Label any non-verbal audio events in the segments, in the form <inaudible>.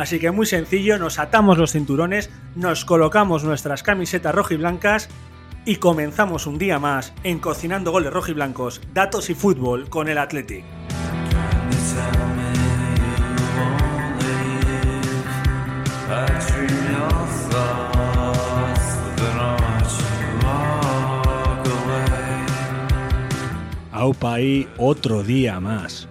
Así que muy sencillo, nos atamos los cinturones, nos colocamos nuestras camisetas rojiblancas y comenzamos un día más en Cocinando Goles Rojiblancos, Datos y Fútbol con el Athletic. Aupa otro día más.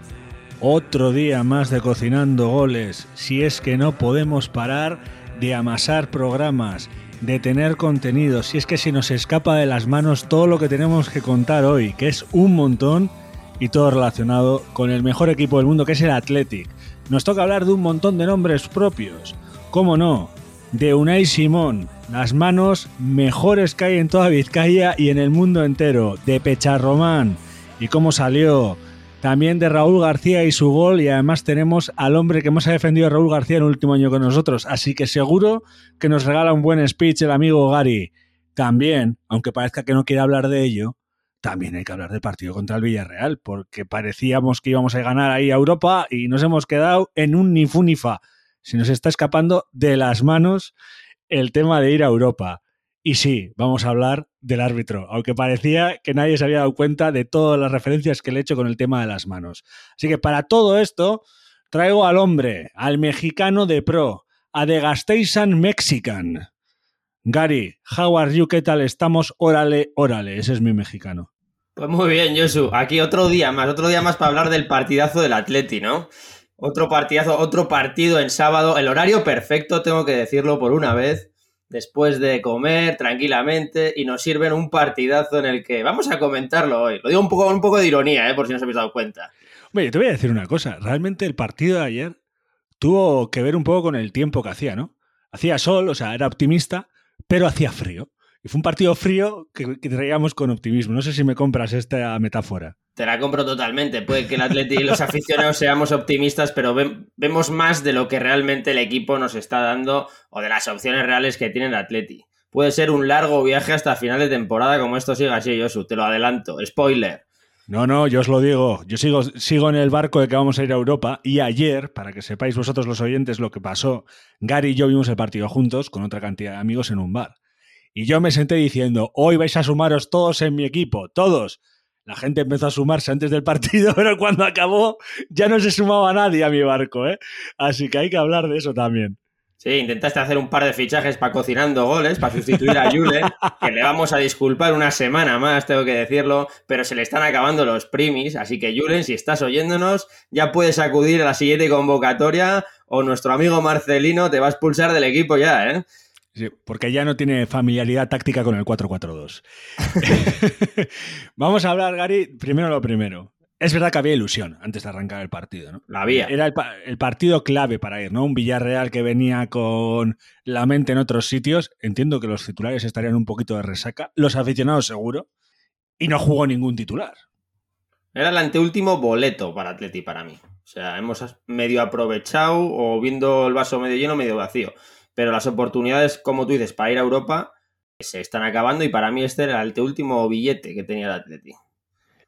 Otro día más de cocinando goles, si es que no podemos parar de amasar programas, de tener contenido, si es que se nos escapa de las manos todo lo que tenemos que contar hoy, que es un montón y todo relacionado con el mejor equipo del mundo, que es el Athletic. Nos toca hablar de un montón de nombres propios, ¿cómo no? De Unai Simón, las manos mejores que hay en toda Vizcaya y en el mundo entero, de Pecharromán. Y cómo salió, también de Raúl García y su gol y además tenemos al hombre que más ha defendido a Raúl García en el último año con nosotros, así que seguro que nos regala un buen speech el amigo Gary. También, aunque parezca que no quiere hablar de ello, también hay que hablar del partido contra el Villarreal, porque parecíamos que íbamos a ganar ahí a Europa y nos hemos quedado en un ni fu ni fa. Se nos está escapando de las manos el tema de ir a Europa. Y sí, vamos a hablar del árbitro, aunque parecía que nadie se había dado cuenta de todas las referencias que le he hecho con el tema de las manos. Así que para todo esto, traigo al hombre, al mexicano de pro, a The Gasteisan Mexican. Gary, how are you? ¿Qué tal estamos? Órale, órale, ese es mi mexicano. Pues muy bien, Josu. Aquí otro día más, otro día más para hablar del partidazo del Atleti, ¿no? Otro partidazo, otro partido en sábado. El horario perfecto, tengo que decirlo por una vez después de comer tranquilamente y nos sirven un partidazo en el que vamos a comentarlo hoy. Lo digo un poco, un poco de ironía, ¿eh? por si no os habéis dado cuenta. Oye, te voy a decir una cosa. Realmente el partido de ayer tuvo que ver un poco con el tiempo que hacía, ¿no? Hacía sol, o sea, era optimista, pero hacía frío. Y fue un partido frío que, que traíamos con optimismo. No sé si me compras esta metáfora. Te la compro totalmente. Puede que el Atleti y los aficionados seamos optimistas, pero vemos más de lo que realmente el equipo nos está dando o de las opciones reales que tiene el Atleti. Puede ser un largo viaje hasta final de temporada como esto siga así, Josu. Te lo adelanto. Spoiler. No, no, yo os lo digo. Yo sigo, sigo en el barco de que vamos a ir a Europa y ayer, para que sepáis vosotros los oyentes lo que pasó, Gary y yo vimos el partido juntos con otra cantidad de amigos en un bar. Y yo me senté diciendo, hoy vais a sumaros todos en mi equipo, todos. La gente empezó a sumarse antes del partido, <laughs> pero cuando acabó ya no se sumaba nadie a mi barco, ¿eh? Así que hay que hablar de eso también. Sí, intentaste hacer un par de fichajes para cocinando goles, para sustituir a Julen, <laughs> que le vamos a disculpar una semana más, tengo que decirlo, pero se le están acabando los primis, así que Julen, si estás oyéndonos, ya puedes acudir a la siguiente convocatoria o nuestro amigo Marcelino te va a expulsar del equipo ya, ¿eh? Sí, porque ya no tiene familiaridad táctica con el 4-4-2. <laughs> Vamos a hablar, Gary, primero lo primero. Es verdad que había ilusión antes de arrancar el partido, ¿no? La había. Era el, partido clave para ir, ¿no? Un Villarreal que venía con la mente en otros sitios. Entiendo que los titulares estarían un poquito de resaca. Los aficionados seguro. Y no jugó ningún titular. Era el anteúltimo boleto para Atleti para mí. O sea, hemos medio aprovechado o viendo el vaso medio lleno, medio vacío pero las oportunidades, como tú dices, para ir a Europa se están acabando y para mí este era el último billete que tenía el Atleti.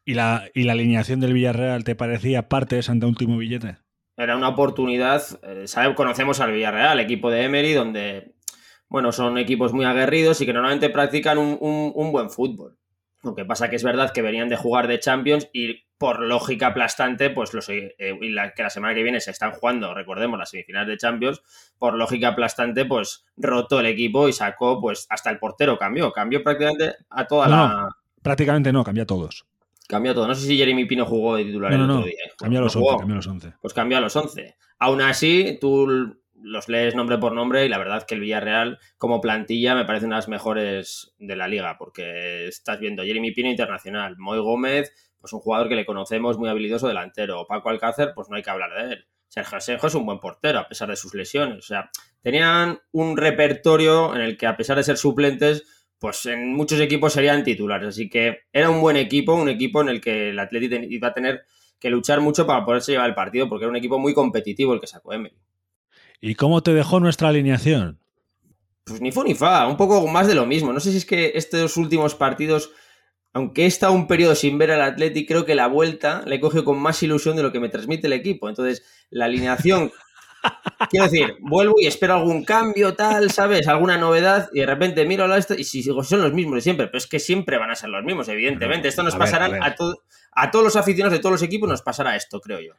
¿Y la, ¿Y la alineación del Villarreal te parecía parte de ese último billete? Era una oportunidad, eh, conocemos al Villarreal, equipo de Emery, donde, bueno, son equipos muy aguerridos y que normalmente practican un, un buen fútbol. Lo que pasa que es verdad que venían de jugar de Champions y por lógica aplastante, pues los, eh, que la semana que viene se están jugando, recordemos, las semifinales de Champions, por lógica aplastante, pues rotó el equipo y sacó, pues hasta el portero cambió, cambió prácticamente a toda la... prácticamente no, cambió a todos. Cambió todo. No sé si Jeremy Pino jugó de titular el otro día. Cambió a los, 11, cambió a los 11. Pues cambió a los 11. Aún así, tú los lees nombre por nombre y la verdad que el Villarreal como plantilla me parece una de las mejores de la liga porque estás viendo Jeremy Pino internacional, Moy Gómez, pues un jugador que le conocemos muy habilidoso delantero, Paco Alcácer, pues no hay que hablar de él. Sergio Asenjo es un buen portero a pesar de sus lesiones, o sea, tenían un repertorio en el que a pesar de ser suplentes, pues en muchos equipos serían titulares, así que era un buen equipo, un equipo en el que el Atlético iba a tener que luchar mucho para poderse llevar el partido porque era un equipo muy competitivo el que sacó Emery. ¿Y cómo te dejó nuestra alineación? Pues ni fu ni fa, un poco más de lo mismo. No sé si es que estos últimos partidos, aunque he estado un periodo sin ver al Atleti, creo que la vuelta le he cogido con más ilusión de lo que me transmite el equipo. Entonces, la alineación, <laughs> quiero decir, vuelvo y espero algún cambio, tal, ¿sabes? Alguna novedad, y de repente miro la y si son los mismos de siempre, pero es que siempre van a ser los mismos, evidentemente. Esto nos pasará a, a, a todos los aficionados de todos los equipos, nos pasará esto, creo yo.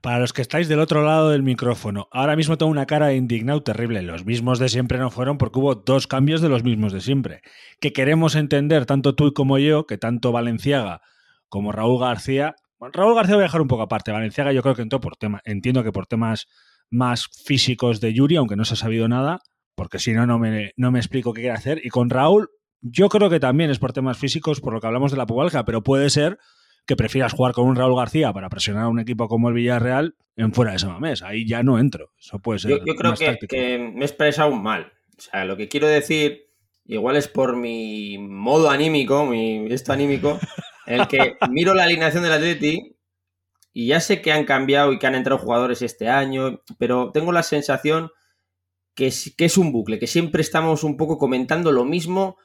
Para los que estáis del otro lado del micrófono, ahora mismo tengo una cara de indignado terrible. Los mismos de siempre no fueron porque hubo dos cambios de los mismos de siempre. Que queremos entender, tanto tú como yo, que tanto Valenciaga como Raúl García. Raúl García voy a dejar un poco aparte. Valenciaga yo creo que entró por tema, entiendo que por temas más físicos de Yuri, aunque no se ha sabido nada, porque si no, no me, no me explico qué quiere hacer. Y con Raúl, yo creo que también es por temas físicos, por lo que hablamos de la pubalgia, pero puede ser que prefieras jugar con un Raúl García para presionar a un equipo como el Villarreal en fuera de ese mes. Ahí ya no entro. Eso puede ser. Yo, creo que, me he expresado mal. O sea, lo que quiero decir, igual es por mi modo anímico, mi esto anímico, en el que <laughs> miro la alineación del Atleti y ya sé que han cambiado y que han entrado jugadores este año, pero tengo la sensación que es, que es un bucle, que siempre estamos un poco comentando lo mismo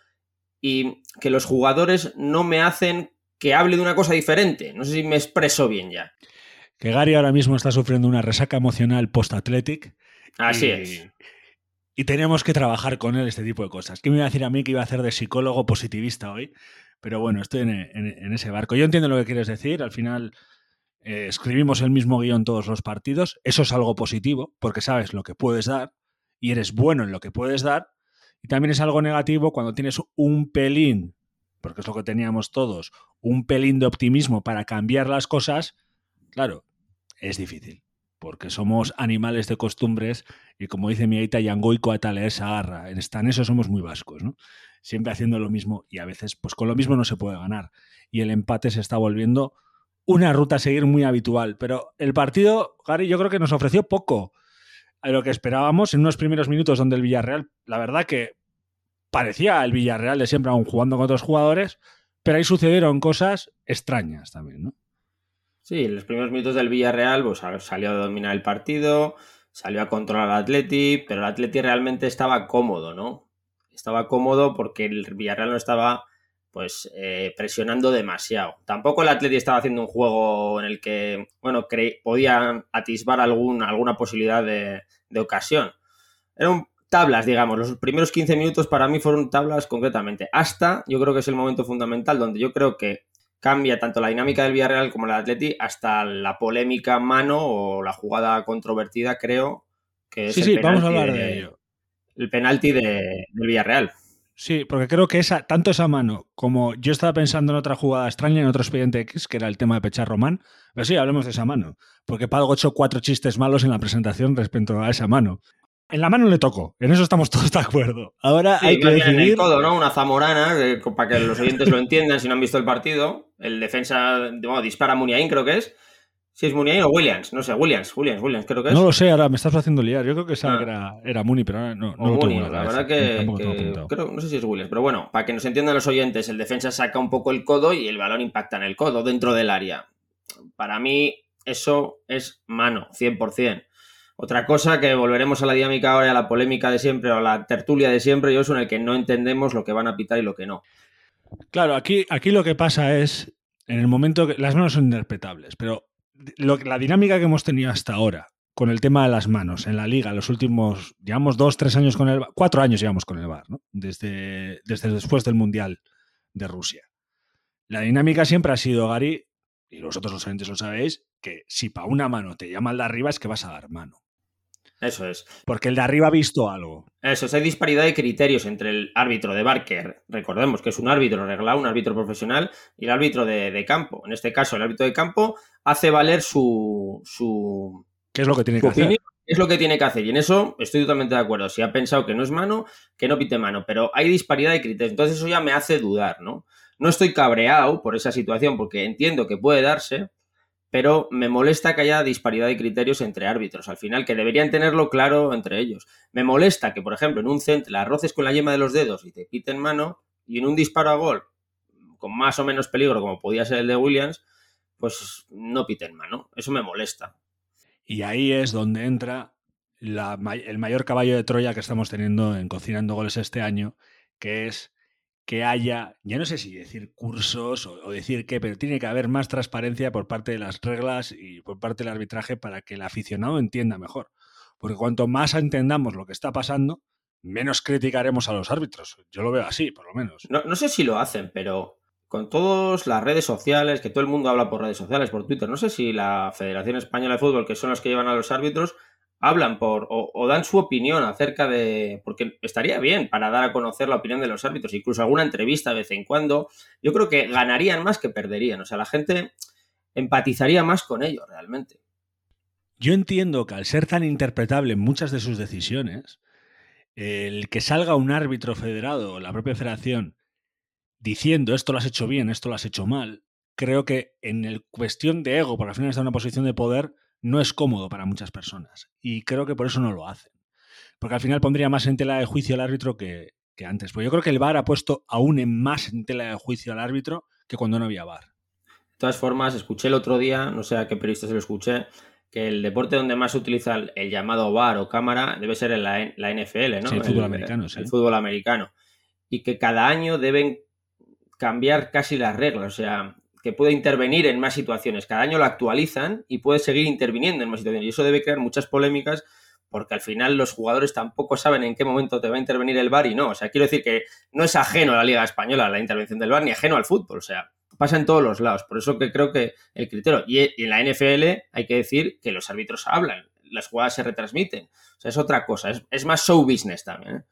y que los jugadores no me hacen que hable de una cosa diferente. No sé si me expreso bien ya. Que Gary ahora mismo está sufriendo una resaca emocional post-athletic. Así es. Y tenemos que trabajar con él este tipo de cosas. ¿Qué me iba a decir a mí que iba a hacer de psicólogo positivista hoy? Pero bueno, estoy en, ese barco. Yo entiendo lo que quieres decir. Al final eh, escribimos el mismo guion todos los partidos. Eso es algo positivo porque sabes lo que puedes dar y eres bueno en lo que puedes dar. Y también es algo negativo cuando tienes un pelín porque es lo que teníamos todos, un pelín de optimismo para cambiar las cosas, claro, es difícil, porque somos animales de costumbres y como dice mi aita, yangoico a esa garra, en eso somos muy vascos, ¿no? Siempre haciendo lo mismo y a veces, pues con lo mismo no se puede ganar. Y el empate se está volviendo una ruta a seguir muy habitual. Pero el partido, Gary, yo creo que nos ofreció poco a lo que esperábamos en unos primeros minutos donde el Villarreal, la verdad que parecía el Villarreal de siempre, aún jugando con otros jugadores, pero ahí sucedieron cosas extrañas también, ¿no? Sí, en los primeros minutos del Villarreal pues, salió a dominar el partido, salió a controlar al Atleti, pero el Atleti realmente estaba cómodo, ¿no? Estaba cómodo porque el Villarreal no estaba pues eh, presionando demasiado. Tampoco el Atleti estaba haciendo un juego en el que, bueno, podía atisbar algún, alguna posibilidad de, de ocasión. Era un tablas, digamos. Los primeros 15 minutos para mí fueron tablas concretamente. Hasta, yo creo que es el momento fundamental donde yo creo que cambia tanto la dinámica del Villarreal como la del Atleti hasta la polémica mano o la jugada controvertida, creo que es Sí, sí, vamos a hablar de, ello. El penalti del Villarreal. Sí, porque creo que esa, tanto esa mano como yo estaba pensando en otra jugada extraña, en otro expediente X, que era el tema de Pechar Román, pero sí, hablemos de esa mano, porque Pago hecho cuatro chistes malos en la presentación respecto a esa mano. En la mano le tocó, en eso estamos todos de acuerdo. Ahora hay que decidir... En el codo, ¿no? Una zamorana, para que los oyentes lo entiendan si no han visto el partido. El defensa, bueno, dispara a Muniain, creo que es. Si es Muniain o Williams, no sé, Williams, Williams, Williams, creo que es. No lo sé, ahora me estás haciendo liar. Yo creo que, ah. era, era Muni, pero ahora no, no Muni, la, verdad que, creo, no sé si es Williams, pero bueno, para que nos entiendan los oyentes, el defensa saca un poco el codo y el balón impacta en el codo dentro del área. Para mí, eso es mano, 100%. Otra cosa que volveremos a la dinámica ahora, a la polémica de siempre o a la tertulia de siempre, yo en el que no entendemos lo que van a pitar y lo que no. Claro, aquí, aquí lo que pasa es, en el momento que las manos son interpretables, pero la dinámica que hemos tenido hasta ahora con el tema de las manos en la liga, los últimos, llevamos dos, tres años con el cuatro años llevamos con el VAR, ¿no? desde, desde después del Mundial de Rusia. La dinámica siempre ha sido, Gary, y vosotros los oyentes lo sabéis, que si para una mano te llama el de arriba es que vas a dar mano. Eso es. Porque el de arriba ha visto algo. Eso es, hay disparidad de criterios entre el árbitro de Barker, recordemos que es un árbitro reglado, un árbitro profesional, y el árbitro de, campo. En este caso, el árbitro de campo hace valer su. su ¿Qué es lo que tiene que hacer? Es lo que tiene que hacer, y en eso estoy totalmente de acuerdo. Si ha pensado que no es mano, que no pite mano, pero hay disparidad de criterios. Entonces, eso ya me hace dudar, ¿no? No estoy cabreado por esa situación porque entiendo que puede darse, pero me molesta que haya disparidad de criterios entre árbitros, al final, que deberían tenerlo claro entre ellos. Me molesta que, por ejemplo, en un centro la roces con la yema de los dedos y te quiten mano, y en un disparo a gol, con más o menos peligro, como podía ser el de Williams, pues no piten mano. Eso me molesta. Y ahí es donde entra el mayor caballo de Troya que estamos teniendo en Cocinando Goles este año, que es que haya, ya no sé si decir cursos o, decir qué, pero tiene que haber más transparencia por parte de las reglas y por parte del arbitraje para que el aficionado entienda mejor. Porque cuanto más entendamos lo que está pasando, menos criticaremos a los árbitros. Yo lo veo así, por lo menos. No, sé si lo hacen, pero con todas las redes sociales, que todo el mundo habla por redes sociales, por Twitter, no sé si la Federación Española de Fútbol, que son los que llevan a los árbitros, hablan por o, dan su opinión acerca de, porque estaría bien para dar a conocer la opinión de los árbitros, incluso alguna entrevista de vez en cuando, yo creo que ganarían más que perderían, o sea, la gente empatizaría más con ellos realmente. Yo entiendo que al ser tan interpretable muchas de sus decisiones, el que salga un árbitro federado la propia federación diciendo esto lo has hecho bien, esto lo has hecho mal, creo que en el cuestión de ego, porque al final está en una posición de poder, no es cómodo para muchas personas. Y creo que por eso no lo hacen. Porque al final pondría más en tela de juicio al árbitro que, antes. Pues yo creo que el VAR ha puesto aún en más en tela de juicio al árbitro que cuando no había VAR. De todas formas, escuché el otro día, no sé a qué periodista se lo escuché, que el deporte donde más se utiliza el, llamado VAR o cámara debe ser en la, NFL, ¿no? Sí, el fútbol americano, sí. El fútbol americano. Y que cada año deben cambiar casi las reglas. O sea, que puede intervenir en más situaciones. Cada año lo actualizan y puede seguir interviniendo en más situaciones. Y eso debe crear muchas polémicas porque al final los jugadores tampoco saben en qué momento te va a intervenir el VAR y no. O sea, quiero decir que no es ajeno a la Liga Española la intervención del VAR ni ajeno al fútbol. O sea, pasa en todos los lados. Por eso que creo que el criterio. Y en la NFL hay que decir que los árbitros hablan, las jugadas se retransmiten. O sea, es otra cosa. Es, más show business también. ¿eh?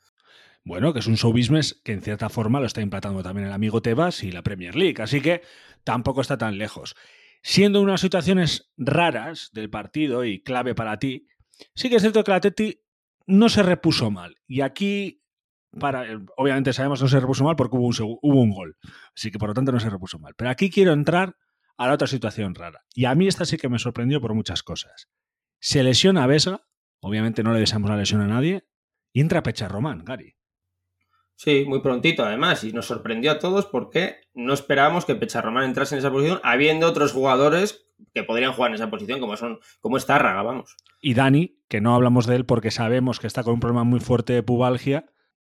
Bueno, que es un show business que en cierta forma lo está implantando también el amigo Tebas y la Premier League. Así que tampoco está tan lejos. Siendo unas situaciones raras del partido y clave para ti, sí que es cierto que la Teti no se repuso mal. Y aquí, para, obviamente sabemos que no se repuso mal porque hubo un, gol. Así que por lo tanto no se repuso mal. Pero aquí quiero entrar a la otra situación rara. Y a mí esta sí que me sorprendió por muchas cosas. Se lesiona a Vesga, obviamente no le deseamos la lesión a nadie, y entra Pecha Román, Gary. Sí, muy prontito además, y nos sorprendió a todos porque no esperábamos que Pecharromán entrase en esa posición, habiendo otros jugadores que podrían jugar en esa posición, como son, como es Tárraga, vamos. Y Dani, que no hablamos de él porque sabemos que está con un problema muy fuerte de pubalgia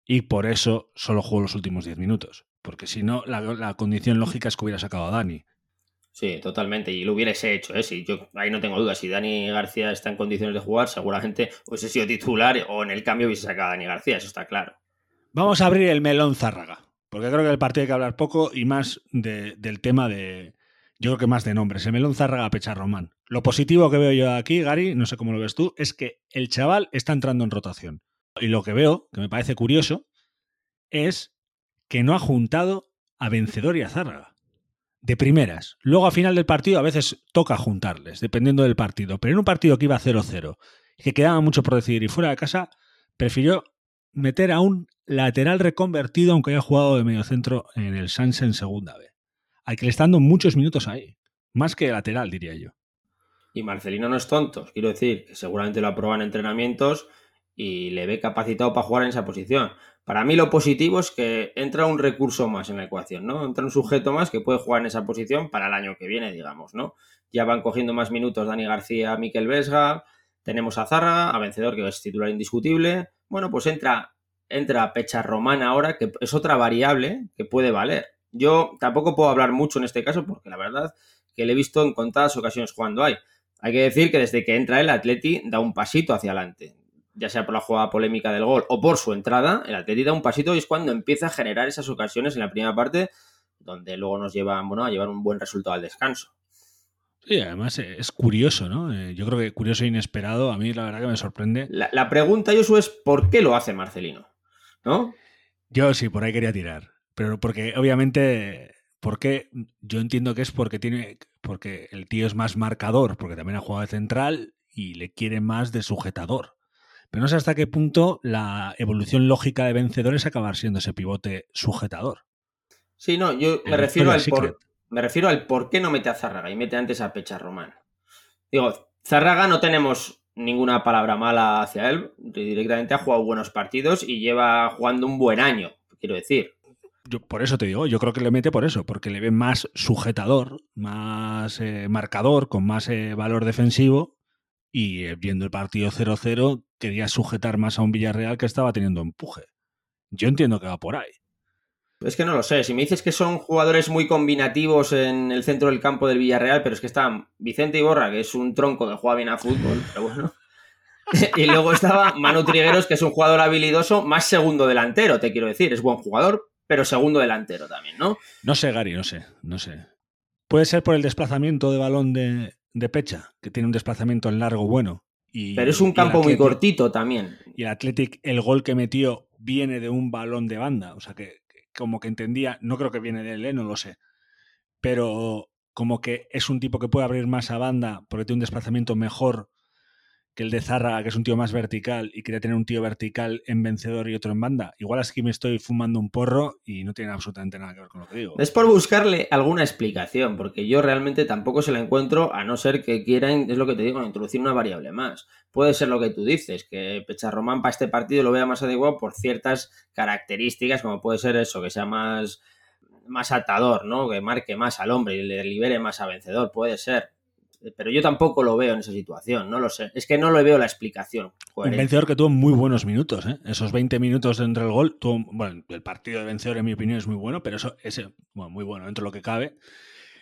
y por eso solo jugó los últimos 10 minutos. Porque si no, la, condición lógica es que hubiera sacado a Dani. Sí, totalmente. Y lo hubiese hecho, ¿eh? Si yo ahí no tengo dudas. Si Dani García está en condiciones de jugar, seguramente hubiese sido titular o en el cambio hubiese sacado a Dani García, eso está claro. Vamos a abrir el melón Zárraga, porque creo que el partido hay que hablar poco y más del tema de, yo creo que más de nombres, el melón Zárraga Pecha Román. Lo positivo que veo yo aquí, Gary, no sé cómo lo ves tú, es que el chaval está entrando en rotación. Y lo que veo, que me parece curioso, es que no ha juntado a Vencedor y a Zárraga. De primeras. Luego a final del partido a veces toca juntarles, dependiendo del partido. Pero en un partido que iba 0-0 y que quedaba mucho por decidir y fuera de casa, prefirió meter a un lateral reconvertido, aunque haya jugado de mediocentro en el Sanse en segunda vez. Hay que le está dando muchos minutos ahí. Más que lateral, diría yo. Y Marcelino no es tonto. Quiero decir que seguramente lo aprueba en entrenamientos y le ve capacitado para jugar en esa posición. Para mí lo positivo es que entra un recurso más en la ecuación, ¿no? Entra un sujeto más que puede jugar en esa posición para el año que viene, digamos, ¿no? Ya van cogiendo más minutos Dani García, Miquel Vesga, tenemos a Zárraga, a Vencedor, que es titular indiscutible, bueno, pues entra, entra Pecha Romana ahora, que es otra variable que puede valer. Yo tampoco puedo hablar mucho en este caso porque la verdad que le he visto en contadas ocasiones jugando hay. Hay que decir que desde que entra el Atleti da un pasito hacia adelante. Ya sea por la jugada polémica del gol o por su entrada, el Atleti da un pasito y es cuando empieza a generar esas ocasiones en la primera parte donde luego nos llevan bueno, a llevar un buen resultado al descanso. Sí, además eh, es curioso, ¿no? Eh, yo creo que curioso e inesperado, a mí la verdad que me sorprende. La, la pregunta, Josu, es ¿por qué lo hace Marcelino? ¿No? Yo sí, por ahí quería tirar. Pero porque obviamente, ¿por qué? Yo entiendo que es porque tiene. Porque el tío es más marcador, porque también ha jugado de central y le quiere más de sujetador. Pero no sé hasta qué punto la evolución lógica de vencedor es acabar siendo ese pivote sujetador. Sí, no, yo me El refiero, al por, me refiero al por qué no mete a Zárraga y mete antes a Pecha Román. Digo, Zárraga no tenemos ninguna palabra mala hacia él, directamente ha jugado buenos partidos y lleva jugando un buen año, quiero decir. Yo, por eso te digo, yo creo que le mete por eso, porque le ve más sujetador, más eh, marcador, con más eh, valor defensivo. Y eh, viendo el partido 0-0, quería sujetar más a un Villarreal que estaba teniendo empuje. Yo entiendo que va por ahí. Es que no lo sé, si me dices que son jugadores muy combinativos en el centro del campo del Villarreal, pero es que están Vicente Iborra, que es un tronco que juega bien a fútbol, pero bueno. <laughs> y luego estaba Manu Trigueros, que es un jugador habilidoso, más segundo delantero, te quiero decir, es buen jugador, pero segundo delantero también, ¿no? No sé, Gary, no sé, no sé. Puede ser por el desplazamiento de balón de, de Pecha, que tiene un desplazamiento en largo bueno. Y, Pero es un campo muy cortito también. Y el Athletic, el gol que metió viene de un balón de banda. O sea que como que entendía, no creo que viene de él, ¿eh? no lo sé. Pero como que es un tipo que puede abrir más a banda porque tiene un desplazamiento mejor que el de Zarra, que es un tío más vertical y quería tener un tío vertical en vencedor y otro en banda. Igual es que me estoy fumando un porro y no tiene absolutamente nada que ver con lo que digo. Es por buscarle alguna explicación, porque yo realmente tampoco se la encuentro, a no ser que quieran, es lo que te digo, introducir una variable más. Puede ser lo que tú dices, que Pecharromán para este partido lo vea más adecuado por ciertas características, como puede ser eso, que sea más, más atador, ¿no? Que marque más al hombre y le libere más a vencedor, puede ser. Pero yo tampoco lo veo en esa situación, no lo sé. Es que no le veo la explicación. Un vencedor que tuvo muy buenos minutos, ¿eh? Esos 20 minutos entre el gol, tuvo, bueno, el partido de vencedor en mi opinión es muy bueno, pero eso, ese, bueno, muy bueno dentro de lo que cabe,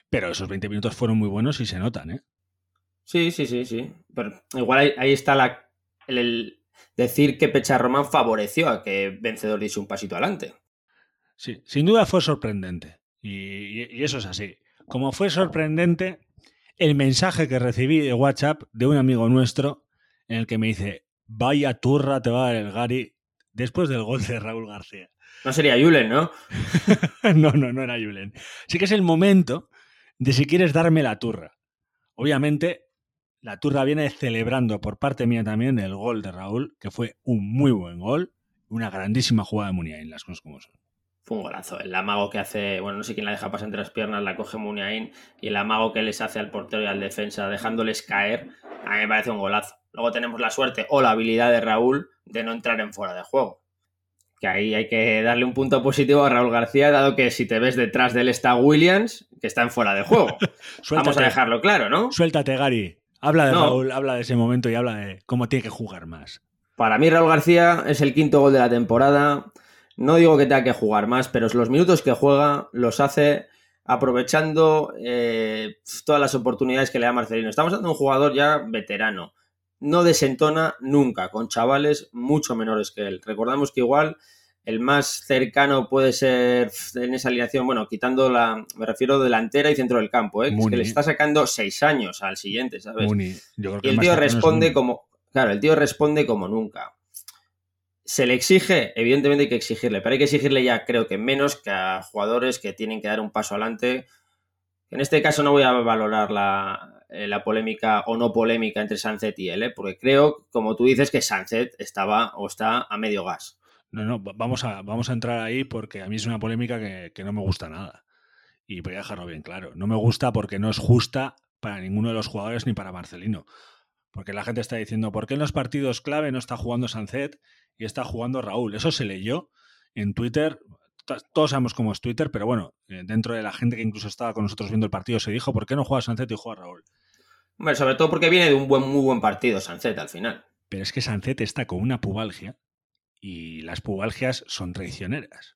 pero esos 20 minutos fueron muy buenos y se notan, ¿eh? Sí, sí, sí, sí. Pero igual ahí, ahí está la, el, el decir que Pecharromán favoreció a que Vencedor diese un pasito adelante. Sí, sin duda fue sorprendente. Y, y- y eso es así. Como fue sorprendente el mensaje que recibí de WhatsApp de un amigo nuestro en el que me dice, vaya turra te va a dar el Gary después del gol de Raúl García. No sería Julen, ¿no? <laughs> no, no, no era Julen. Sí que es el momento de si quieres darme la turra. Obviamente, la turra viene celebrando por parte mía también el gol de Raúl, que fue un muy buen gol, una grandísima jugada de Muniain, las cosas como son. Fue un golazo. El amago que hace, bueno, no sé quién la deja pasar entre las piernas, la coge Muniain y el amago que les hace al portero y al defensa, dejándoles caer, a mí me parece un golazo. Luego tenemos la suerte o la habilidad de Raúl de no entrar en fuera de juego. Que ahí hay que darle un punto positivo a Raúl García, dado que si te ves detrás de él está Williams, que está en fuera de juego. <laughs> Vamos a dejarlo claro, ¿no? suéltate, Gary. Habla de No. Raúl, habla de ese momento y habla de cómo tiene que jugar más. Para mí Raúl García es el quinto gol de la temporada. No digo que tenga que jugar más, pero los minutos que juega los hace aprovechando eh, todas las oportunidades que le da Marcelino. Estamos dando un jugador ya veterano. No desentona nunca con chavales mucho menores que él. Recordamos que igual el más cercano puede ser en esa alineación, bueno, quitando la, me refiero delantera y centro del campo, ¿eh? que es que le está sacando seis años al siguiente, ¿sabes? Yo creo que Y el tío responde como. Claro, el tío responde como nunca. ¿Se le exige? Evidentemente hay que exigirle, pero hay que exigirle ya, creo que menos que a jugadores que tienen que dar un paso adelante. En este caso no voy a valorar la, eh, la polémica o no polémica entre Sanzet y él, ¿eh? porque creo, como tú dices, que Sanzet estaba o está a medio gas. No, no, va- vamos a, vamos a entrar ahí porque a mí es una polémica que, que no me gusta nada. Y voy a dejarlo bien claro. No me gusta porque no es justa para ninguno de los jugadores ni para Marcelino. Porque la gente está diciendo, ¿por qué en los partidos clave no está jugando Sancet y está jugando Raúl? Eso se leyó en Twitter. To- Todos sabemos cómo es Twitter, pero bueno, eh, dentro de la gente que incluso estaba con nosotros viendo el partido se dijo, ¿por qué no juega Sancet y juega Raúl? Hombre, sobre todo porque viene de un buen, muy buen partido Sanzet al final. Pero es que Sancet está con una pubalgia y las pubalgias son traicioneras.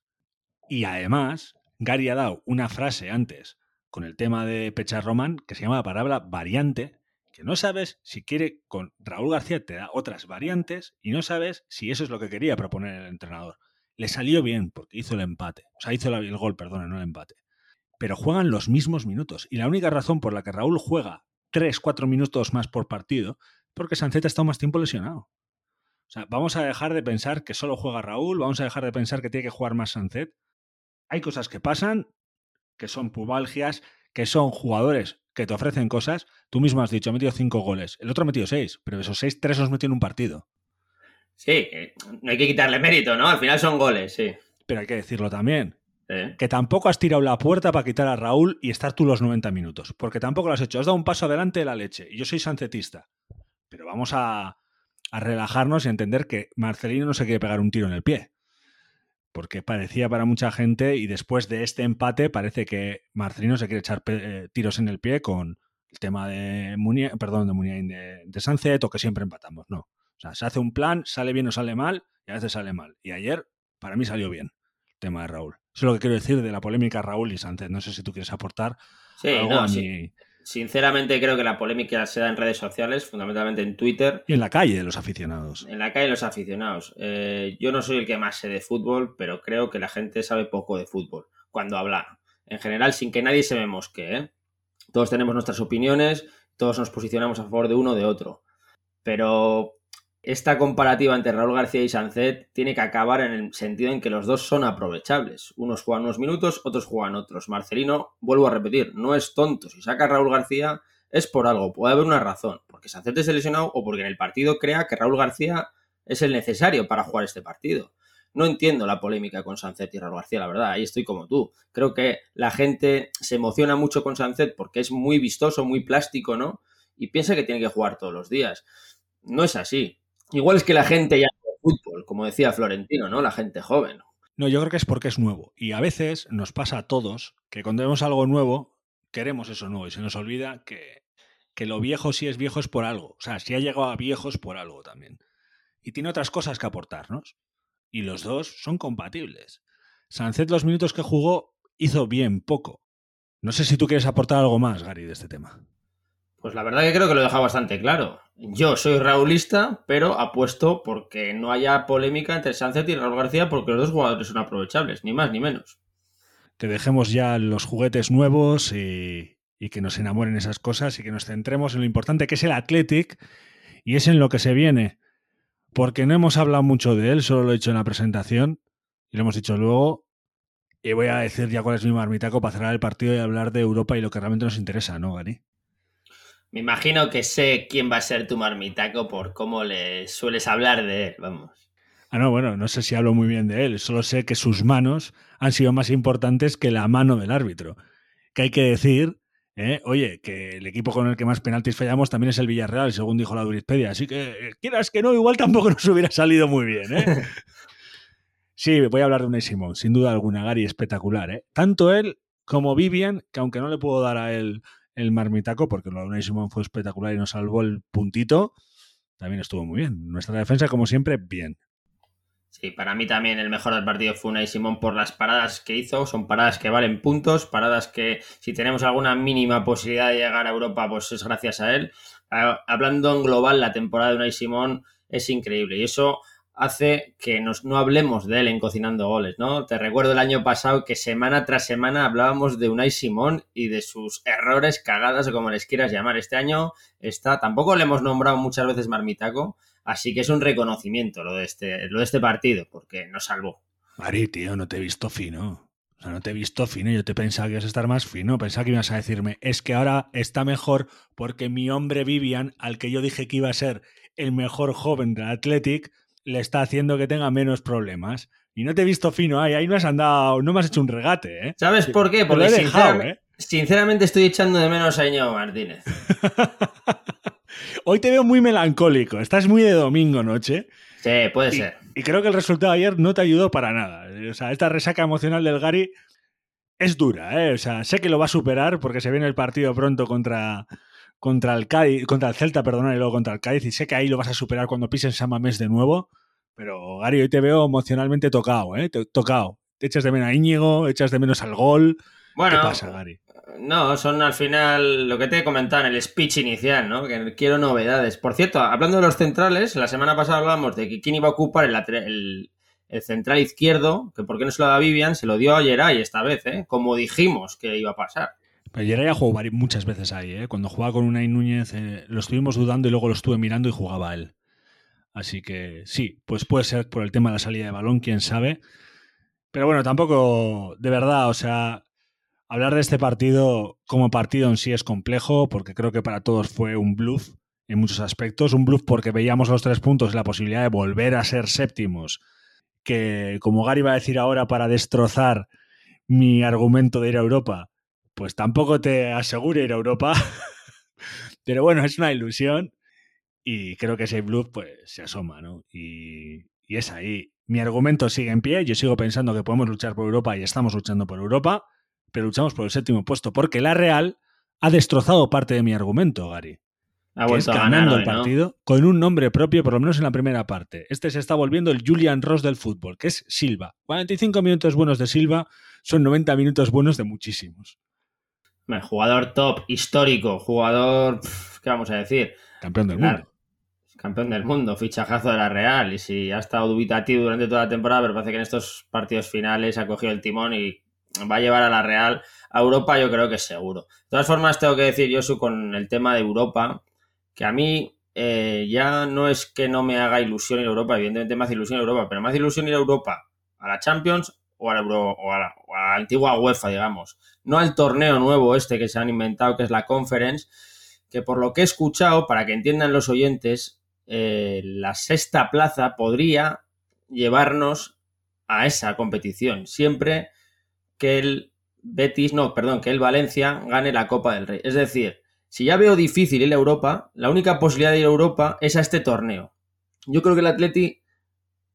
Y además, Gary ha dado una frase antes con el tema de Pecha Román que se llama la palabra variante, que no sabes si quiere con Raúl García te da otras variantes y no sabes si eso es lo que quería proponer el entrenador. Le salió bien porque hizo el empate, o sea, hizo el gol, perdón, no el empate. Pero juegan los mismos minutos y la única razón por la que Raúl juega 3, 4 minutos más por partido, porque Sancet ha estado más tiempo lesionado. O sea, vamos a dejar de pensar que solo juega Raúl, vamos a dejar de pensar que tiene que jugar más Sancet. Hay cosas que pasan, que son pubalgias, que son jugadores que te ofrecen cosas. Tú mismo has dicho, ha metido 5 goles. El otro ha metido 6, pero esos 6, 3 los metió en un partido. Sí, no hay que quitarle mérito, ¿no? Al final son goles, sí. Pero hay que decirlo también. Que tampoco has tirado la puerta para quitar a Raúl y estar tú los 90 minutos. Porque tampoco lo has hecho. Has dado un paso adelante de la leche. Y yo soy sancetista. Pero vamos a, a relajarnos y a entender que Marcelino no se quiere pegar un tiro en el pie. Porque parecía para mucha gente, y después de este empate, parece que Marcelino se quiere echar eh, tiros en el pie con el tema de Munia, perdón, de Muniain de, de Sunset, o que siempre empatamos. No. O sea, se hace un plan, sale bien o sale mal, y a veces sale mal. Y ayer, para mí, salió bien el tema de Raúl. Eso es lo que quiero decir de la polémica Raúl y Sánchez. No sé si tú quieres aportar sí, algo a sí. Sinceramente creo que la polémica se da en redes sociales, fundamentalmente en Twitter. Y en la calle de los aficionados. En la calle de los aficionados. Eh, yo no soy el que más sé de fútbol, pero creo que la gente sabe poco de fútbol cuando habla. En general, sin que nadie se me mosque. ¿eh? Todos tenemos nuestras opiniones, todos nos posicionamos a favor de uno o de otro. Pero esta comparativa entre Raúl García y Sancet tiene que acabar en el sentido en que los dos son aprovechables. Unos juegan unos minutos, otros juegan otros. Marcelino, vuelvo a repetir, no es tonto. Si saca a Raúl García es por algo, puede haber una razón. Porque Sancet es lesionado o porque en el partido crea que Raúl García es el necesario para jugar este partido. No entiendo la polémica con Sancet y Raúl García, la verdad, ahí estoy como tú. Creo que la gente se emociona mucho con Sancet porque es muy vistoso, muy plástico, ¿no? Y piensa que tiene que jugar todos los días. No es así Igual es que la gente ya no fútbol, como decía Florentino, ¿no? La gente joven. No, yo creo que es porque es nuevo. Y a veces nos pasa a todos que cuando vemos algo nuevo, queremos eso nuevo y se nos olvida que, que lo viejo si es viejo es por algo. O sea, si ha llegado a viejos por algo también. Y tiene otras cosas que aportarnos. Y los dos son compatibles. Sancet los minutos que jugó hizo bien poco. No sé si tú quieres aportar algo más, Gary, de este tema. Pues la verdad que creo que lo he dejado bastante claro. Yo soy raulista, pero apuesto porque no haya polémica entre Sánchez y Raúl García porque los dos jugadores son aprovechables, ni más ni menos. Que dejemos ya los juguetes nuevos y, que nos enamoren esas cosas y que nos centremos en lo importante que es el Athletic y es en lo que se viene. Porque no hemos hablado mucho de él, solo lo he dicho en la presentación y lo hemos dicho luego. Y voy a decir ya cuál es mi marmitaco para cerrar el partido y hablar de Europa y lo que realmente nos interesa, ¿no, Gary? Me imagino que sé quién va a ser tu marmitaco por cómo le sueles hablar de él, vamos. Ah, no, bueno, no sé si hablo muy bien de él, solo sé que sus manos han sido más importantes que la mano del árbitro. Que hay que decir, ¿eh? oye, que el equipo con el que más penaltis fallamos también es el Villarreal, según dijo la Wikipedia. Así que, eh, quieras que no, igual tampoco nos hubiera salido muy bien, ¿eh? <laughs> sí, voy a hablar de Unai Simón, sin duda alguna, Gary, espectacular, ¿eh? Tanto él como Vivian, que aunque no le puedo dar a él el marmitaco, porque lo de Unai Simón fue espectacular y nos salvó el puntito, también estuvo muy bien. Nuestra defensa, como siempre, bien. Sí, para mí también el mejor del partido fue Unai Simón por las paradas que hizo. Son paradas que valen puntos, paradas que si tenemos alguna mínima posibilidad de llegar a Europa, pues es gracias a él. Hablando en global, la temporada de Unai Simón es increíble y eso hace que nos, no hablemos de él en Cocinando Goles, ¿no? Te recuerdo el año pasado que semana tras semana hablábamos de Unai Simón y de sus errores, cagadas o como les quieras llamar. Este año está, tampoco le hemos nombrado muchas veces Marmitaco, así que es un reconocimiento lo de este, lo de este partido, porque nos salvó. Mari, tío, no te he visto fino. O sea, no te he visto fino, yo te pensaba que ibas a estar más fino, pensaba que ibas a decirme, es que ahora está mejor porque mi hombre Vivian, al que yo dije que iba a ser el mejor joven del Athletic, le está haciendo que tenga menos problemas. Y no te he visto fino ahí, ahí no has andado, no me has hecho un regate, ¿eh? ¿Sabes por qué? Porque ¿eh? sinceramente, estoy echando de menos a Iñigo Martínez. <laughs> Hoy te veo muy melancólico, estás muy de domingo noche. Sí, puede ser. Y creo que el resultado de ayer no te ayudó para nada. O sea, esta resaca emocional del Gary es dura, ¿eh? O sea, sé que lo va a superar porque se viene el partido pronto contra, contra el Cádiz, contra el Celta, perdona, y luego contra el Cádiz, y sé que ahí lo vas a superar cuando pises San Mamés de nuevo, pero Gary, hoy te veo emocionalmente tocado, ¿eh? Tocado. Te echas de menos a Íñigo, echas de menos al gol. Bueno, ¿Qué pasa, Gary? No, son al final lo que te he comentado en el speech inicial, ¿no? Que quiero novedades. Por cierto, hablando de los centrales, la semana pasada hablábamos de que quién iba a ocupar el, el, central izquierdo, que por qué no se lo da Vivian, se lo dio a Geray esta vez, ¿eh? Como dijimos que iba a pasar. Geray ha jugado muchas veces ahí, ¿eh? Cuando jugaba con Unai Núñez, eh, lo estuvimos dudando y luego lo estuve mirando y jugaba él. Así que sí, pues puede ser por el tema de la salida de balón, quién sabe. Pero bueno, tampoco, de verdad, o sea, hablar de este partido como partido en sí es complejo, porque creo que para todos fue un bluff en muchos aspectos. Un bluff porque veíamos los tres puntos y la posibilidad de volver a ser séptimos, que como Gary va a decir ahora para destrozar mi argumento de ir a Europa, pues tampoco te asegura ir a Europa. <laughs> Pero bueno, es una ilusión y creo que ese bluff pues se asoma, ¿no? Y, y es ahí. Mi argumento sigue en pie, yo sigo pensando que podemos luchar por Europa y estamos luchando por Europa, pero luchamos por el séptimo puesto porque la Real ha destrozado parte de mi argumento, Gary. Ha que es vuelto a ganando ganar el partido con un nombre propio, por lo menos en la primera parte. Este se está volviendo el Julian Ross del fútbol, que es Silva. 45 minutos buenos de Silva son 90 minutos buenos de muchísimos. Hombre, Jugador top, histórico, jugador, ¿qué vamos a decir? Campeón del mundo. Campeón del mundo, fichajazo de la Real. Y si ha estado dubitativo durante toda la temporada, pero parece que en estos partidos finales ha cogido el timón y va a llevar a la Real a Europa, yo creo que seguro. De todas formas, tengo que decir, Josu, con el tema de Europa, que a mí eh, ya no es que no me haga ilusión ir a Europa, evidentemente me hace ilusión ir a Europa, pero me hace ilusión ir a Europa, a la Champions o a la, antigua UEFA, digamos. No al torneo nuevo este que se han inventado, que es la Conference, que por lo que he escuchado, para que entiendan los oyentes, eh, la sexta plaza podría llevarnos a esa competición, siempre que el Betis, no, perdón, que el Valencia gane la Copa del Rey. Es decir, si ya veo difícil ir a Europa, la única posibilidad de ir a Europa es a este torneo. Yo creo que el Atleti,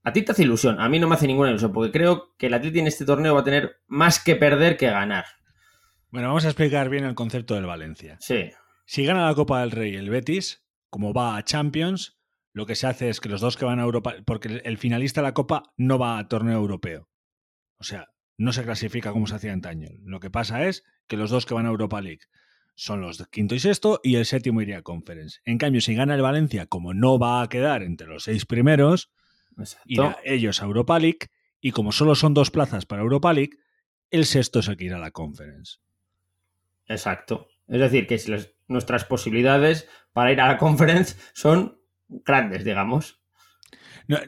a ti te hace ilusión, a mí no me hace ninguna ilusión, porque creo que el Atleti en este torneo va a tener más que perder que ganar. Bueno, vamos a explicar bien el concepto del Valencia. Sí, Si gana la Copa del Rey el Betis, como va a Champions, lo que se hace es que los dos que van a Europa, porque el- finalista de la Copa no va a torneo europeo. O sea, no se clasifica como se hacía antaño. Lo que pasa es que los dos que van a Europa League son los de quinto y sexto y el séptimo iría a Conference. En cambio, si gana el Valencia, como no va a quedar entre los seis primeros, exacto. irá ellos a Europa League y como solo son dos plazas para Europa League, el sexto es el que irá a la Conference. Exacto. Es decir, que si las- nuestras posibilidades para ir a la conference son grandes, digamos. No,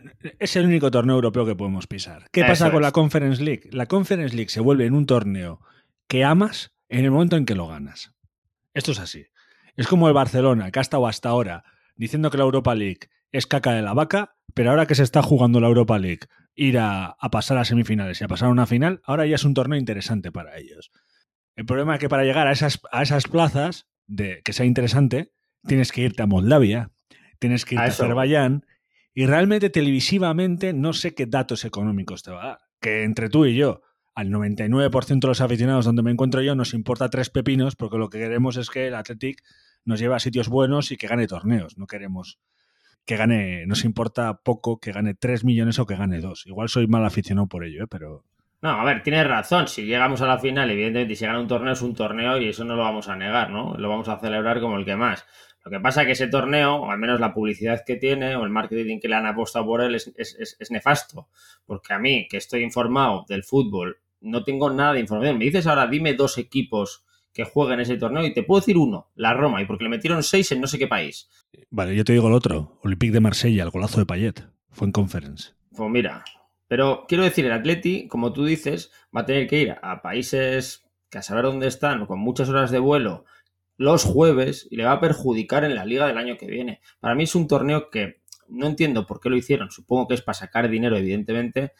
es el único torneo europeo que podemos pisar. ¿Qué Eso pasa con la Conference League? La Conference League se vuelve en un torneo que amas en el momento en que lo ganas. Esto es así. Es como el Barcelona, que ha estado hasta ahora diciendo que la Europa League es caca de la vaca, pero ahora que se está jugando la Europa League, ir a, a pasar a semifinales y a pasar a una final, ahora ya es un torneo interesante para ellos. El problema es que para llegar a esas, a esas plazas, de que sea interesante, tienes que irte a Moldavia, tienes que A irte a eso. Azerbaiyán, y realmente televisivamente no sé qué datos económicos te va a dar. Que entre tú y yo, al 99% de los aficionados donde me encuentro yo, nos importa tres pepinos porque lo que queremos es que el Athletic nos lleve a sitios buenos y que gane torneos. No queremos que gane, nos importa poco que gane 3 millones o que gane 2. Igual soy mal aficionado por ello, ¿eh? pero No, a ver, tienes razón. Si llegamos a la final, evidentemente, si gana un torneo, es un torneo y eso no lo vamos a negar, ¿no? Lo vamos a celebrar como el que más. Lo que pasa es que ese torneo, o al menos la publicidad que tiene, o el marketing que le han apostado por él, es- es- es nefasto. Porque a mí, que estoy informado del fútbol, no tengo nada de información. Me dices ahora, dime dos equipos que jueguen ese torneo y te puedo decir uno, la Roma, y porque le metieron seis en no sé qué país. Vale, yo te digo el otro. Olympique de Marsella, el golazo de Payet. Fue en conference. Pues mira, pero quiero decir, el Atleti, como tú dices, va a tener que ir a países que a saber dónde están, con muchas horas de vuelo, los jueves, y le va a perjudicar en la liga del año que viene. Para mí es un torneo que no entiendo por qué lo hicieron, supongo que es para sacar dinero, evidentemente,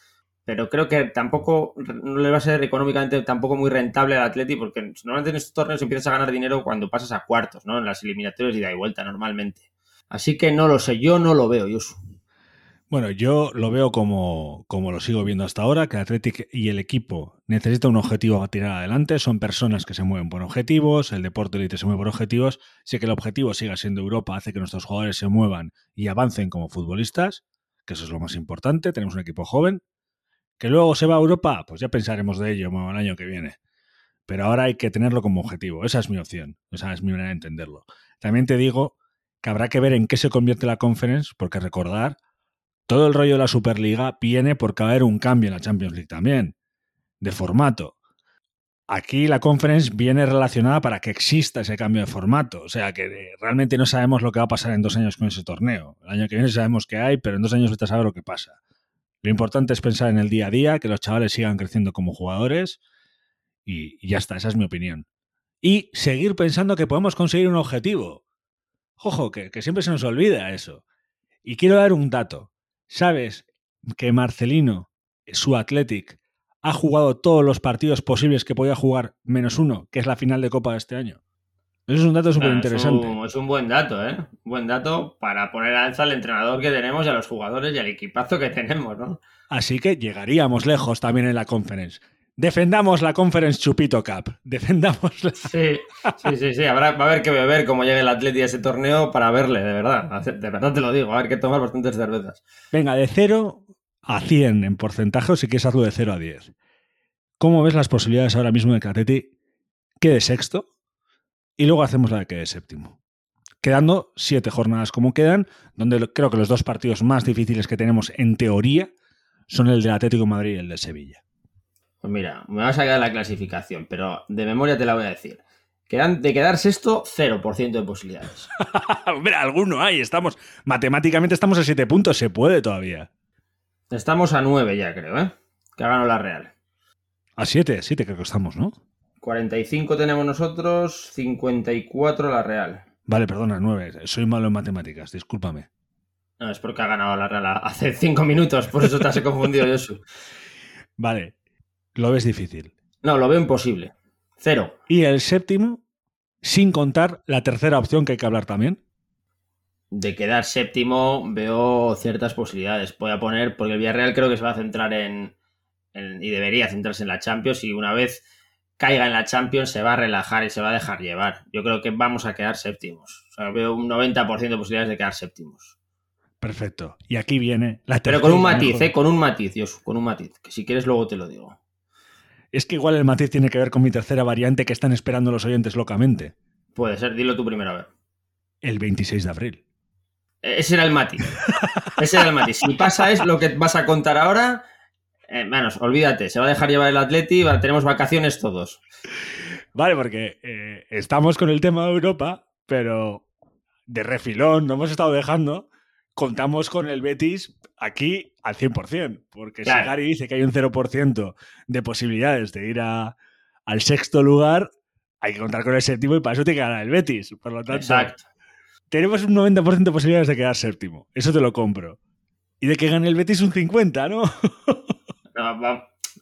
pero creo que tampoco no le va a ser económicamente tampoco muy rentable al Atleti, porque normalmente en estos torneos empiezas a ganar dinero cuando pasas a cuartos, ¿no? En las eliminatorias y da y vuelta normalmente. Así que no lo sé, yo no lo veo, Yosu. Bueno, yo lo veo como, como lo sigo viendo hasta ahora, que el Athletic y el equipo necesitan un objetivo a tirar adelante, son personas que se mueven por objetivos, el deporte élite se mueve por objetivos, si que el objetivo siga siendo Europa hace que nuestros jugadores se muevan y avancen como futbolistas, que eso es lo más importante, tenemos un equipo joven, que luego se va a Europa, pues ya pensaremos de ello el año que viene. Pero ahora hay que tenerlo como objetivo, esa es mi opción, esa es mi manera de entenderlo. También te digo que habrá que ver en qué se convierte la conference, porque recordar todo el rollo de la Superliga viene porque va a haber un cambio en la Champions League también, de formato. aquí la conference viene relacionada para que exista ese cambio de formato. O sea, que eh, realmente no sabemos lo que va a pasar en dos años con ese torneo. El año que viene sabemos que hay, pero en dos años vete a saber lo que pasa. Lo importante es pensar en el día a día, que los chavales sigan creciendo como jugadores y, ya está, esa es mi opinión. Y seguir pensando que podemos conseguir un objetivo. Ojo, que, que siempre se nos olvida eso. Y quiero dar un dato. ¿Sabes que Marcelino, su Athletic, ha jugado todos los partidos posibles que podía jugar, menos uno, que es la final de Copa de este año. Eso es un dato súper interesante. Es, es, un buen dato, ¿eh? Un buen dato para poner alza al entrenador que tenemos y a los jugadores y al equipazo que tenemos, ¿no? Así que llegaríamos lejos también en la conference. Defendamos la Conference Chupito Cup. <laughs> Defendamos la... Sí, sí, sí, sí. Habrá, va a haber que beber como llegue el Atleti a ese torneo para verle, de verdad. De verdad te lo digo. Va a haber que tomar bastantes cervezas. Venga, de 0 a 100 en porcentaje o si quieres hazlo de 0 a 10. ¿Cómo ves las posibilidades ahora mismo de que Atleti quede sexto y luego hacemos la de quede séptimo? Quedando siete jornadas como quedan, donde creo que los dos partidos más difíciles que tenemos en teoría son el del Atlético de Madrid y el de Sevilla. Pues mira, me vas a quedar la clasificación, pero de memoria te la voy a decir. Quedan de quedar sexto, 0% de posibilidades. <laughs> Hombre, alguno hay. Estamos, matemáticamente estamos a 7 puntos, se puede todavía. Estamos a 9 ya, creo, ¿eh? Que ha ganado la Real. A 7, 7 creo que estamos, ¿no? 45 tenemos nosotros, 54 la Real. Vale, perdona, 9. Soy malo en matemáticas, discúlpame. No, es porque ha ganado la Real hace 5 minutos, por eso te has confundido, <laughs> Josu. Vale, lo ves difícil. No, lo veo imposible. Cero. Y el séptimo, sin contar la tercera opción que hay que hablar también. De quedar séptimo veo ciertas posibilidades. Voy a poner, porque el Villarreal creo que se va a centrar en, en, y debería centrarse en la Champions y una vez caiga en la Champions se va a relajar y se va a dejar llevar. Yo creo que vamos a quedar séptimos. O sea, veo un 90% de posibilidades de quedar séptimos. Perfecto. Y aquí viene la Pero con un matiz, ¿eh? Con un matiz, Dios, con un matiz. Que si quieres luego te lo digo. Es que igual el matiz tiene que ver con mi tercera variante que están esperando los oyentes locamente. Puede ser, dilo tú primero a ver. El 26 de abril. Ese era el matiz. Ese era el matiz. Si pasa es lo que vas a contar ahora, eh, manos, olvídate, se va a dejar llevar el Atleti, tenemos vacaciones todos. Vale, porque eh, estamos con el tema de Europa, pero de refilón, no hemos estado dejando, contamos con el Betis aquí al 100%, porque claro. si Gary dice que hay un 0% de posibilidades de ir a, al sexto lugar, hay que contar con el séptimo y para eso tiene que ganar el Betis. Por lo tanto, Exacto. tenemos un 90% de posibilidades de quedar séptimo. Eso te lo compro. Y de que gane el Betis un 50, ¿no? <laughs>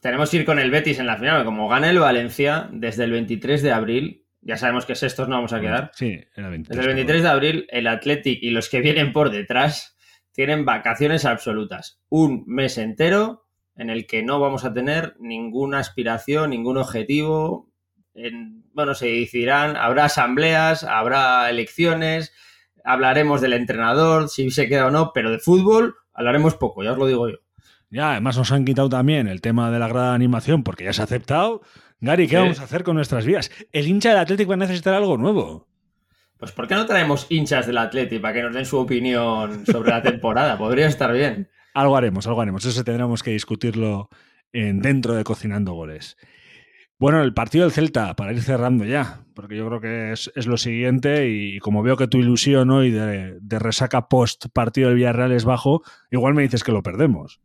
tenemos que ir con el Betis en la final. Como gane el Valencia desde el 23 de abril, ya sabemos que sextos no vamos a quedar. Sí, era 23. Desde el 23 de abril, el Athletic y los que vienen por detrás tienen vacaciones absolutas. Un mes entero en el que no vamos a tener ninguna aspiración, ningún objetivo. En, bueno, se decidirán, habrá asambleas, habrá elecciones, hablaremos del entrenador, si se queda o no, pero de fútbol hablaremos poco, ya os lo digo yo. Ya, además nos han quitado también el tema de la grada de animación porque ya se ha aceptado. Gary, ¿qué sí. vamos a hacer con nuestras vidas? El hincha del Atlético va a necesitar algo nuevo. Pues ¿por qué no traemos hinchas del Atleti para que nos den su opinión sobre la temporada? <laughs> Podría estar bien. Algo haremos, algo haremos. Eso tendremos que discutirlo en, dentro de Cocinando Goles. Bueno, el partido del Celta, para ir cerrando ya, porque yo creo que es, es lo siguiente y como veo que tu ilusión hoy de, de resaca post partido del Villarreal es bajo, igual me dices que lo perdemos.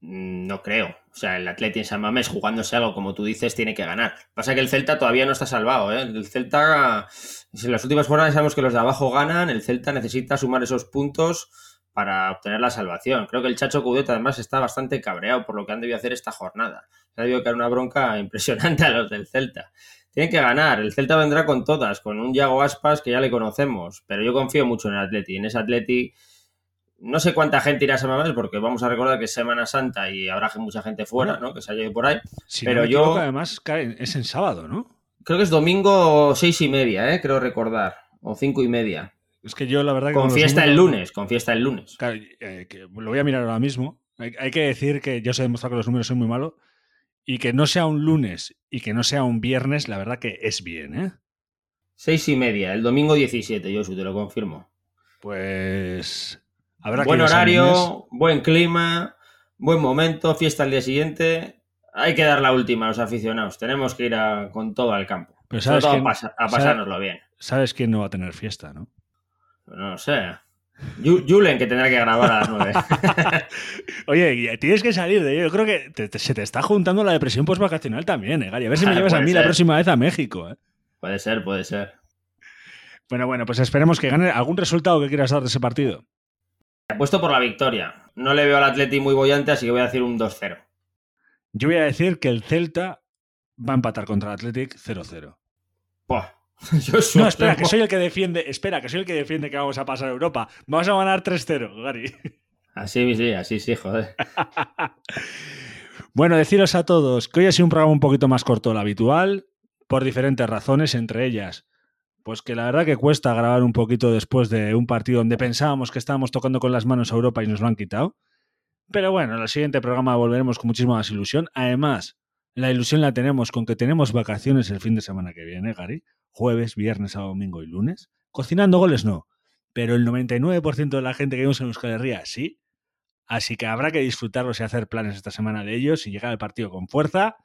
No creo. O sea, el Atleti en San Mamés jugándose algo como tú dices tiene que ganar. Pasa que el Celta todavía no está salvado. ¿eh? El Celta, en las últimas jornadas sabemos que los de abajo ganan, el Celta necesita sumar esos puntos para obtener la salvación. Creo que el Chacho Coudet además está bastante cabreado por lo que han debido hacer esta jornada. Se ha debido caer una bronca <laughs> impresionante a los del Celta. Tienen que ganar. El Celta vendrá con todas, con un Yago Aspas que ya le conocemos. Pero yo confío mucho en el Atleti. En ese Atleti no sé cuánta gente irá a San Mamés porque vamos a recordar que es Semana Santa y habrá mucha gente fuera, ¿no? Que se haya ido por ahí. Si pero no yo. Equivoco, además es en sábado, ¿no? Creo que es domingo seis y media, ¿eh? Creo recordar. O cinco y media. Es que yo la verdad que con fiesta el lunes, con fiesta el lunes. Claro, eh, que lo voy a mirar ahora mismo. Hay, hay, que decir que yo sé demostrar que los números son muy malos y que no sea un lunes y que no sea un viernes, la verdad que es bien, ¿eh? Seis y media, el domingo 17, yo te lo confirmo. Pues Habrá buen horario, buen clima, buen momento, fiesta al día siguiente. hay que dar la última a los aficionados. Tenemos que ir con todo al campo. Pero sabes a, a pasárnoslo bien. ¿Sabes quién no va a tener fiesta, no? No lo sé. Julen, que tendrá que grabar a las nueve. <laughs> Oye, tienes que salir de ello. Yo creo que se te está juntando la depresión postvacacional también, eh, Gary. A ver si me <laughs> llevas a mí la próxima vez a México. Eh. Puede ser, puede ser. Bueno, bueno, pues esperemos que gane algún resultado que quieras dar de ese partido. Apuesto por la victoria. No le veo al Atleti muy bollante, así que voy a decir un 2-0. Yo voy a decir que el Celta va a empatar contra el Athletic 0-0. <laughs> no, espera, que soy el que defiende. Espera, que soy el que defiende que vamos a pasar a Europa. Vamos a ganar 3-0, Gary. Así sí, así sí, joder. <laughs> bueno, deciros a todos que hoy ha sido un programa un poquito más corto de lo habitual, por diferentes razones, entre ellas. Pues que la verdad que cuesta grabar un poquito después de un partido donde pensábamos que estábamos tocando con las manos a Europa y nos lo han quitado. Pero bueno, en el siguiente programa volveremos con muchísima más ilusión. Además, la ilusión la tenemos con que tenemos vacaciones el fin de semana que viene, Gary. Jueves, viernes, sábado, domingo y lunes. Cocinando goles no. Pero el 99% de la gente que vemos en Euskal Herria sí. Así que habrá que disfrutarlos y hacer planes esta semana de ellos y llegar al partido con fuerza.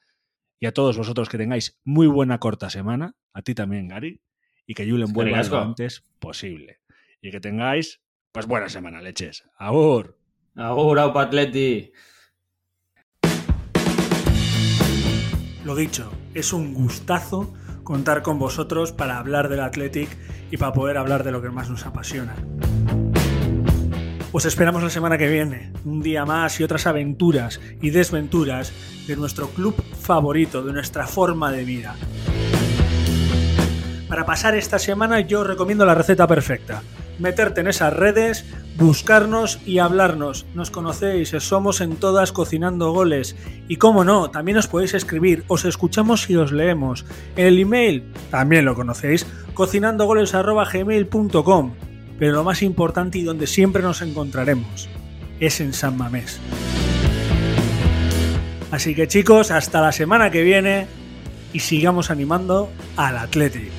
Y a todos vosotros que tengáis muy buena corta semana. A ti también, Gary. Y que Julen vuelva lo antes posible. Y que tengáis, pues buena semana, leches. ¡Agur! Agur, Atleti. Lo dicho, es un gustazo contar con vosotros para hablar del Athletic y para poder hablar de lo que más nos apasiona. Os esperamos la semana que viene, un día más y otras aventuras y desventuras de nuestro club favorito, de nuestra forma de vida. Para pasar esta semana yo recomiendo la receta perfecta. Meterte en esas redes, buscarnos y hablarnos. Nos conocéis, somos en todas cocinando goles. Y como no, también os podéis escribir, os escuchamos y os leemos. El email, también lo conocéis, cocinandogoles.gmail.com. Pero lo más importante y donde siempre nos encontraremos es en San Mamés. Así que chicos, hasta la semana que viene y sigamos animando al Atlético.